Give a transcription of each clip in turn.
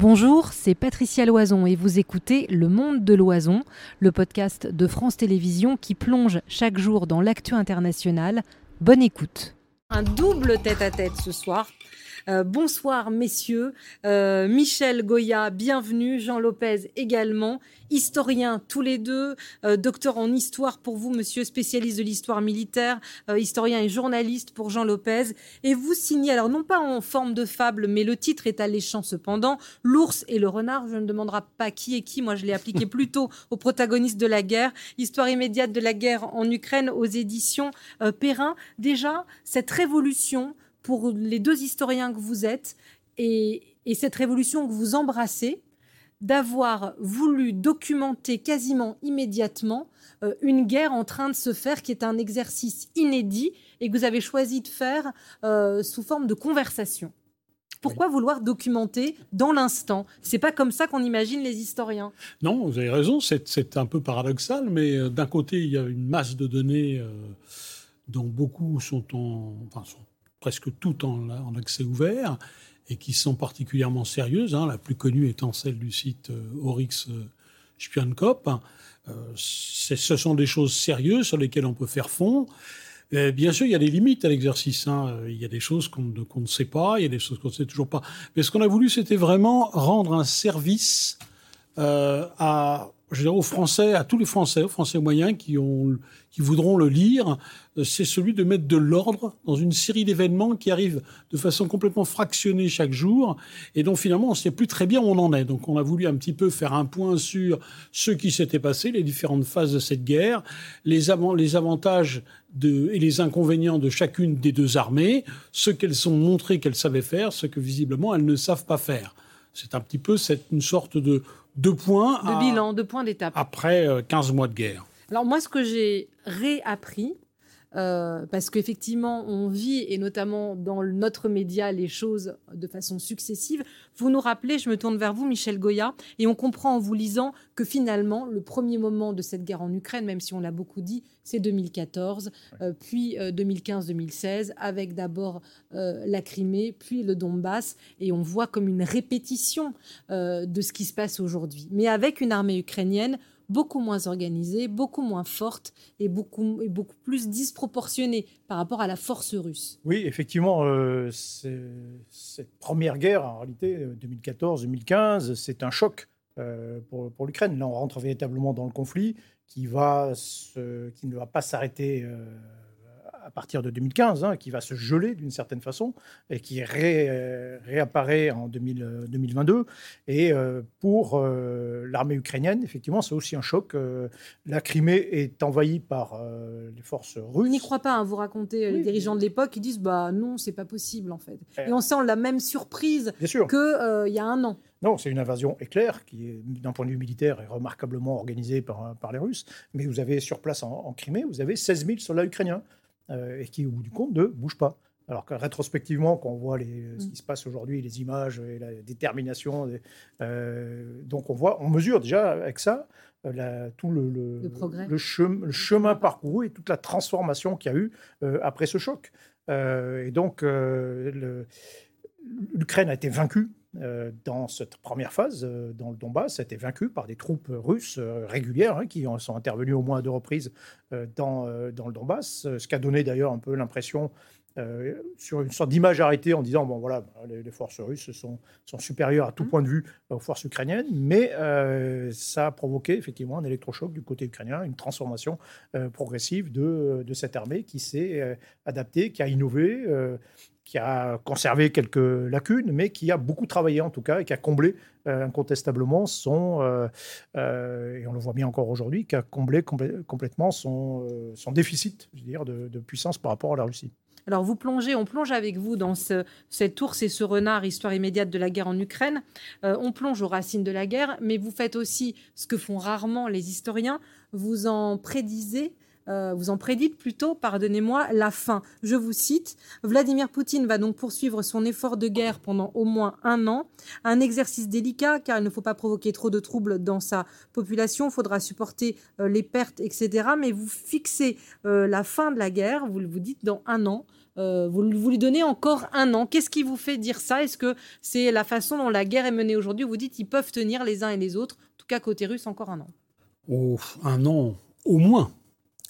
Bonjour, c'est Patricia Loison et vous écoutez Le Monde de l'Oison, le podcast de France Télévisions qui plonge chaque jour dans l'actu international. Bonne écoute. Un double tête-à-tête ce soir euh, bonsoir messieurs. Euh, Michel Goya, bienvenue. Jean Lopez également. Historien tous les deux. Euh, docteur en histoire pour vous, monsieur spécialiste de l'histoire militaire. historien et journaliste pour Jean Lopez. Et vous signez, alors non pas en forme de fable, mais le titre est alléchant cependant. L'ours et le renard. Je ne demanderai pas qui est qui. Moi, je l'ai appliqué plutôt aux protagonistes de la guerre. Histoire immédiate de la guerre en Ukraine aux éditions Perrin. Déjà, cette révolution pour les deux historiens que vous êtes et, cette révolution que vous embrassez, d'avoir voulu documenter quasiment immédiatement euh, une guerre en train de se faire qui est un exercice inédit et que vous avez choisi de faire euh, sous forme de conversation. Pourquoi vouloir documenter dans l'instant? C'est pas comme ça qu'on imagine les historiens. Non, vous avez raison, c'est un peu paradoxal, mais euh, d'un côté, il y a une masse de données dont beaucoup sont en, enfin, sont presque toutes en, accès ouvert et qui sont particulièrement sérieuses, hein, la plus connue étant celle du site euh, Oryx euh, Spionkop. Euh, ce sont des choses sérieuses sur lesquelles on peut faire fond. bien sûr, il y a des limites à l'exercice. Hein. Il y a des choses qu'on ne sait pas, il y a des choses qu'on ne sait toujours pas. Mais ce qu'on a voulu, c'était vraiment rendre un service à je aux Français, à tous les Français, aux Français moyens qui, ont, qui voudront le lire, euh, c'est celui de mettre de l'ordre dans une série d'événements qui arrivent de façon complètement fractionnée chaque jour et dont finalement on ne sait plus très bien où on en est. Donc on a voulu un petit peu faire un point sur ce qui s'était passé, les différentes phases de cette guerre, les, avantages et les inconvénients de chacune des deux armées, ce qu'elles ont montré qu'elles savaient faire, ce que visiblement elles ne savent pas faire. C'est un petit peu cette, une sorte de deux points. De bilan, deux points d'étape. Après 15 euh, mois de guerre. Alors moi, ce que j'ai réappris, euh, parce qu'effectivement, on vit, et notamment dans notre média, les choses de façon successive. Vous nous rappelez, je me tourne vers vous, Michel Goya, et on comprend en vous lisant que finalement, le premier moment de cette guerre en Ukraine, même si on l'a beaucoup dit, c'est 2014, euh, puis 2015-2016, avec d'abord la Crimée, puis le Donbass, et on voit comme une répétition de ce qui se passe aujourd'hui, mais avec une armée ukrainienne beaucoup moins organisée, beaucoup moins forte et beaucoup, beaucoup plus disproportionnée par rapport à la force russe. Oui, effectivement, euh, cette première guerre, en réalité, 2014-2015, c'est un choc euh, pour, l'Ukraine. Là, on rentre véritablement dans le conflit qui, va qui ne va pas s'arrêter. Euh, à partir de 2015, hein, qui va se geler d'une certaine façon et qui réapparaît en 2022. Et euh, pour euh, l'armée ukrainienne, effectivement, c'est aussi un choc. Euh, la Crimée est envahie par les forces russes. On n'y croit pas, hein, vous racontez les dirigeants de l'époque, qui disent bah non, c'est pas possible en fait. Eh. Et on sent la même surprise qu'il y a un an. Non, c'est une invasion éclair qui, d'un point de vue militaire, est remarquablement organisée par, par les Russes. Mais vous avez sur place en, en Crimée, vous avez 16 000 soldats ukrainiens. Euh, et qui, au bout du compte, ne bouge pas. Alors que rétrospectivement, quand on voit les, ce qui mm. se passe aujourd'hui, les images et la détermination, euh, donc on voit, on mesure déjà avec ça euh, tout le, le, le, chemin parcouru et toute la transformation qu'il y a eu après ce choc. et donc, l'Ukraine a été vaincue dans cette première phase, euh, dans le Donbass, a été vaincu par des troupes russes euh, régulières hein, qui sont intervenues au moins à deux reprises dans, dans le Donbass, ce qui a donné d'ailleurs un peu l'impression sur une sorte d'image arrêtée en disant bon voilà les, forces russes sont, sont, supérieures à tout mmh. point de vue aux forces ukrainiennes mais ça a provoqué effectivement un électrochoc du côté ukrainien une transformation progressive de, de, cette armée qui s'est adaptée qui a innové qui a conservé quelques lacunes, mais qui a beaucoup travaillé en tout cas et qui a comblé euh, incontestablement son, euh, euh, et on le voit bien encore aujourd'hui, qui a comblé complètement son, son déficit je veux dire, de, puissance par rapport à la Russie. Alors vous plongez, on plonge avec vous dans ce, cette ours et ce renard, histoire immédiate de la guerre en Ukraine. on plonge aux racines de la guerre, mais vous faites aussi ce que font rarement les historiens, vous en prédisez euh, vous en prédite plutôt, pardonnez-moi, la fin. Je vous cite, Vladimir Poutine va donc poursuivre son effort de guerre pendant au moins un an, un exercice délicat car il ne faut pas provoquer trop de troubles dans sa population, il faudra supporter euh, les pertes, etc. Mais vous fixez euh, la fin de la guerre, vous vous dites dans un an, vous, lui donnez encore un an. Qu'est-ce qui vous fait dire ça? Est-ce que c'est la façon dont la guerre est menée aujourd'hui? Vous dites qu'ils peuvent tenir les uns et les autres. En tout cas, côté russe, encore un an. Oh, un an, au moins.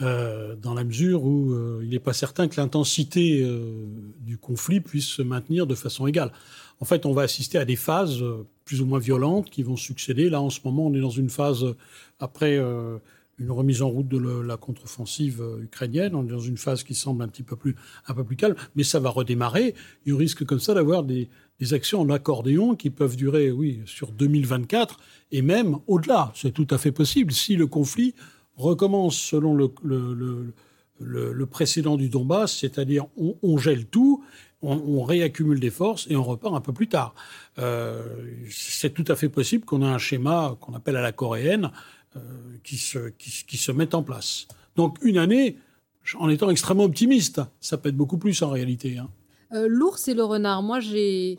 Euh, dans la mesure où euh, il n'est pas certain que l'intensité euh, du conflit puisse se maintenir de façon égale. En fait, on va assister à des phases plus ou moins violentes qui vont succéder. Là, en ce moment, on est dans une phase, après une remise en route de la contre-offensive ukrainienne, on est dans une phase qui semble un petit peu plus, un peu plus calme, mais ça va redémarrer. Il risque comme ça d'avoir des, des actions en accordéon qui peuvent durer, oui, sur 2024 et même au-delà. C'est tout à fait possible si le conflit recommence selon le, le, précédent du Donbass, c'est-à-dire on, gèle tout, on, réaccumule des forces et on repart un peu plus tard. Euh, c'est tout à fait possible qu'on ait un schéma qu'on appelle à la coréenne euh, qui, se, qui, se mette en place. Donc une année, en étant extrêmement optimiste, ça peut être beaucoup plus en réalité. Hein. Euh, l'ours et le renard, moi j'ai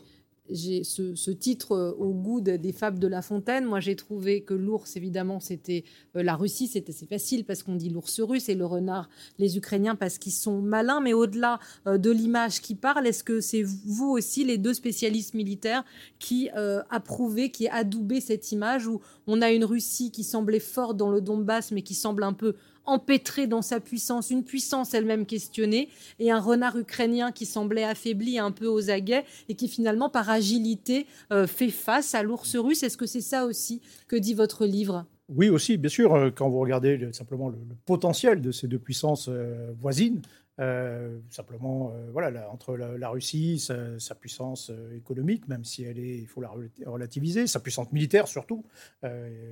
j'ai ce, titre euh, au goût des fables de La Fontaine. Moi, j'ai trouvé que l'ours, évidemment, c'était euh, la Russie, c'était assez facile parce qu'on dit l'ours russe et le renard, les Ukrainiens, parce qu'ils sont malins. Mais au-delà euh, de l'image qui parle, est-ce que c'est vous aussi, les deux spécialistes militaires, qui approuvez, qui adoubez cette image où on a une Russie qui semblait forte dans le Donbass, mais qui semble un peu empêtré dans sa puissance, une puissance elle-même questionnée, et un renard ukrainien qui semblait affaibli un peu aux aguets et qui finalement, par agilité, euh, fait face à l'ours russe. Est-ce que c'est ça aussi que dit votre livre? Oui, aussi, bien sûr, euh, quand vous regardez simplement le, potentiel de ces deux puissances euh, voisines, euh, simplement, euh, voilà, entre la, Russie, sa, puissance euh, économique, même si elle est, il faut la relativiser, sa puissance militaire surtout,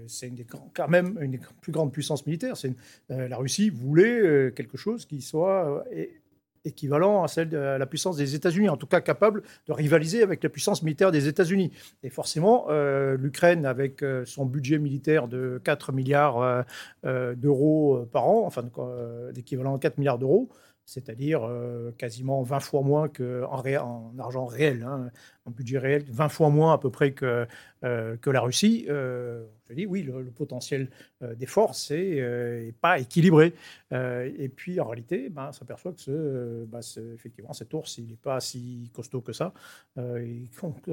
c'est quand même une des plus grandes puissances militaires. la Russie voulait quelque chose qui soit équivalent à celle de la puissance des États-Unis, en tout cas capable de rivaliser avec la puissance militaire des États-Unis. Et forcément, l'Ukraine, avec son budget militaire de 4 milliards d'euros par an, enfin d'équivalent à 4 milliards d'euros, c'est-à-dire euh, quasiment 20 fois moins qu'en en argent réel, hein, en budget réel, 20 fois moins à peu près que, euh, que la Russie. Euh, je dis oui, le, potentiel des forces n'est pas équilibré. et puis en réalité, ben, on s'aperçoit que ce, ben, effectivement cet ours, il n'est pas si costaud que ça. il,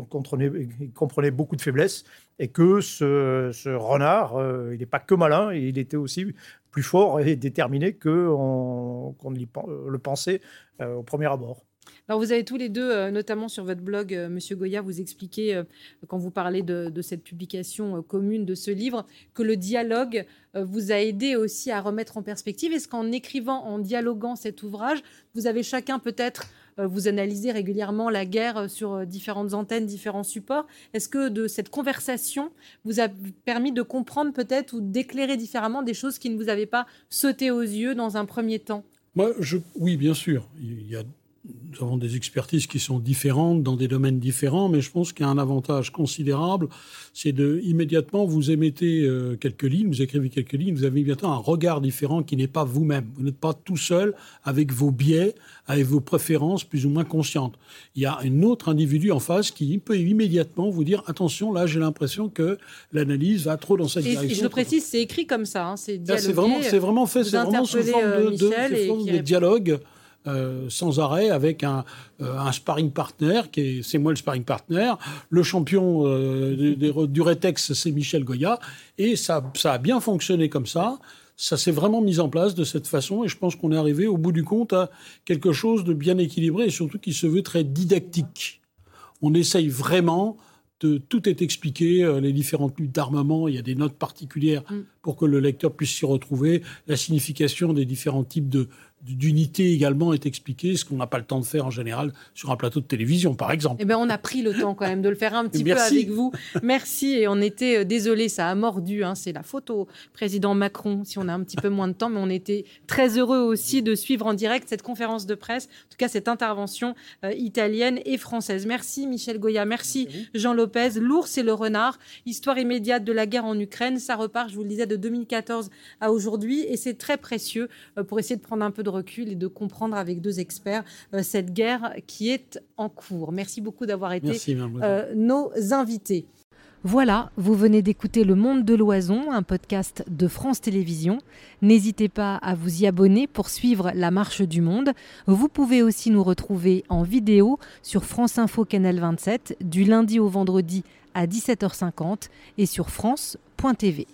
comprenait, il, comprenait, beaucoup de faiblesses et que ce, renard, il n'est pas que malin, il était aussi plus fort et déterminé qu'on le pensait euh, au premier abord. Alors vous avez tous les deux, euh, notamment sur votre blog, euh, Monsieur Goya, vous expliquez, quand vous parlez de, cette publication commune de ce livre, que le dialogue vous a aidé aussi à remettre en perspective. Est-ce qu'en écrivant, en dialoguant cet ouvrage, vous avez chacun peut-être euh, vous analysez régulièrement la guerre euh, sur euh, différentes antennes, différents supports? Est-ce que de cette conversation vous a permis de comprendre peut-être ou d'éclairer différemment des choses qui ne vous avaient pas sauté aux yeux dans un premier temps? Moi, oui, bien sûr. Il y a nous avons des expertises qui sont différentes dans des domaines différents, mais je pense qu'il y a un avantage considérable, c'est de immédiatement vous émettez euh, quelques lignes, vous écrivez quelques lignes, vous avez immédiatement un regard différent qui n'est pas vous-même. Vous, n'êtes pas tout seul avec vos biais, avec vos préférences plus ou moins conscientes. Il y a un autre individu en face qui peut immédiatement vous dire attention, là j'ai l'impression que l'analyse va trop dans cette direction. Et je le précise, c'est écrit comme ça, hein, c'est vraiment, c'est vraiment fait, c'est vraiment sous forme de, de, de, de dialogue. Euh, sans arrêt avec un, euh, un, sparring partner, qui est, c'est moi le sparring partner. Le champion euh, du, Retex, c'est Michel Goya. Et ça, ça a bien fonctionné comme ça. Ça s'est vraiment mis en place de cette façon et je pense qu'on est arrivé au bout du compte à quelque chose de bien équilibré et surtout qui se veut très didactique. On essaye vraiment de tout est expliqué, les différentes luttes d'armement, il y a des notes particulières mm. pour que le lecteur puisse s'y retrouver, la signification des différents types de, d'unité également est expliqué, ce qu'on n'a pas le temps de faire en général sur un plateau de télévision, par exemple. Eh bien, on a pris le temps quand même de le faire un petit peu avec vous. Merci. Et on était euh, désolé, ça a mordu. Hein, c'est la photo président Macron, si on a un petit peu moins de temps, mais on était très heureux aussi de suivre en direct cette conférence de presse, en tout cas cette intervention euh, italienne et française. Merci Michel Goya, merci, Jean Lopez. L'ours et le renard, histoire immédiate de la guerre en Ukraine, ça repart, je vous le disais, de 2014 à aujourd'hui, et c'est très précieux euh, pour essayer de prendre un peu de recul et de comprendre avec deux experts euh, cette guerre qui est en cours. Merci beaucoup d'avoir été euh, nos invités. Voilà, vous venez d'écouter Le Monde de l'Oison, un podcast de France Télévisions. N'hésitez pas à vous y abonner pour suivre la marche du monde. Vous pouvez aussi nous retrouver en vidéo sur France Info Canal 27 du lundi au vendredi à 17h50 et sur France.tv.